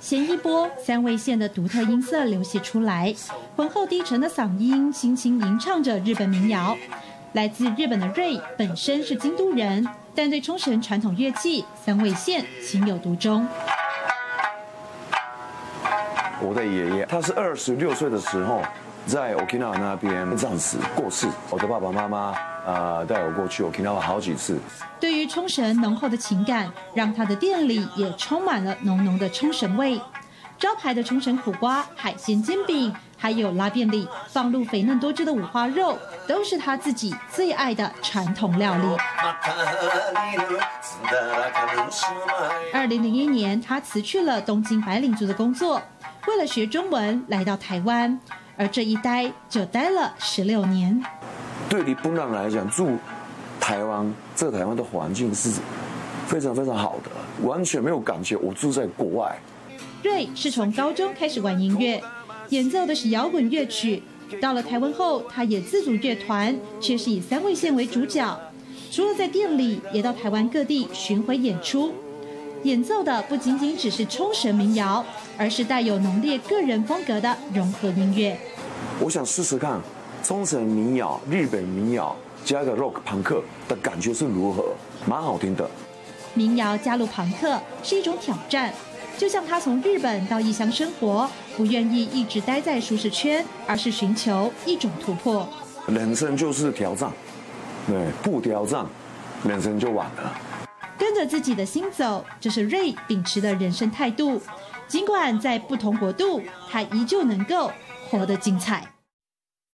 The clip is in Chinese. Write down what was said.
鲜一波三味线的独特音色流泻出来，浑厚低沉的嗓音轻轻吟唱着日本民谣。来自日本的瑞本身是京都人，但对冲绳传统乐器三味线情有独钟。我的爷爷，他是二十六岁的时候在 Okinawa 那边战死过世。我的爸爸妈妈呃带我过去 Okinawa 好几次。对于冲绳浓厚的情感，让他的店里也充满了浓浓的冲绳味。招牌的冲绳苦瓜、海鲜煎饼，还有拉便里放入肥嫩多汁的五花肉，都是他自己最爱的传统料理。二零零一年，他辞去了东京白领族的工作。为了学中文，来到台湾，而这一待就待了十六年。对于本人来讲，住台湾，这台湾的环境是非常非常好的，完全没有感觉我住在国外。瑞是从高中开始玩音乐，演奏的是摇滚乐曲。到了台湾后，他也自组乐团，却是以三位线为主角。除了在店里，也到台湾各地巡回演出。演奏的不仅仅只是冲绳民谣，而是带有浓烈个人风格的融合音乐。我想试试看冲绳民谣、日本民谣加个 rock 朋克的感觉是如何，蛮好听的。民谣加入朋克是一种挑战，就像他从日本到异乡生活，不愿意一直待在舒适圈，而是寻求一种突破。人生就是挑战，对，不挑战，人生就完了。跟着自己的心走，这是瑞秉持的人生态度。尽管在不同国度，他依旧能够活得精彩。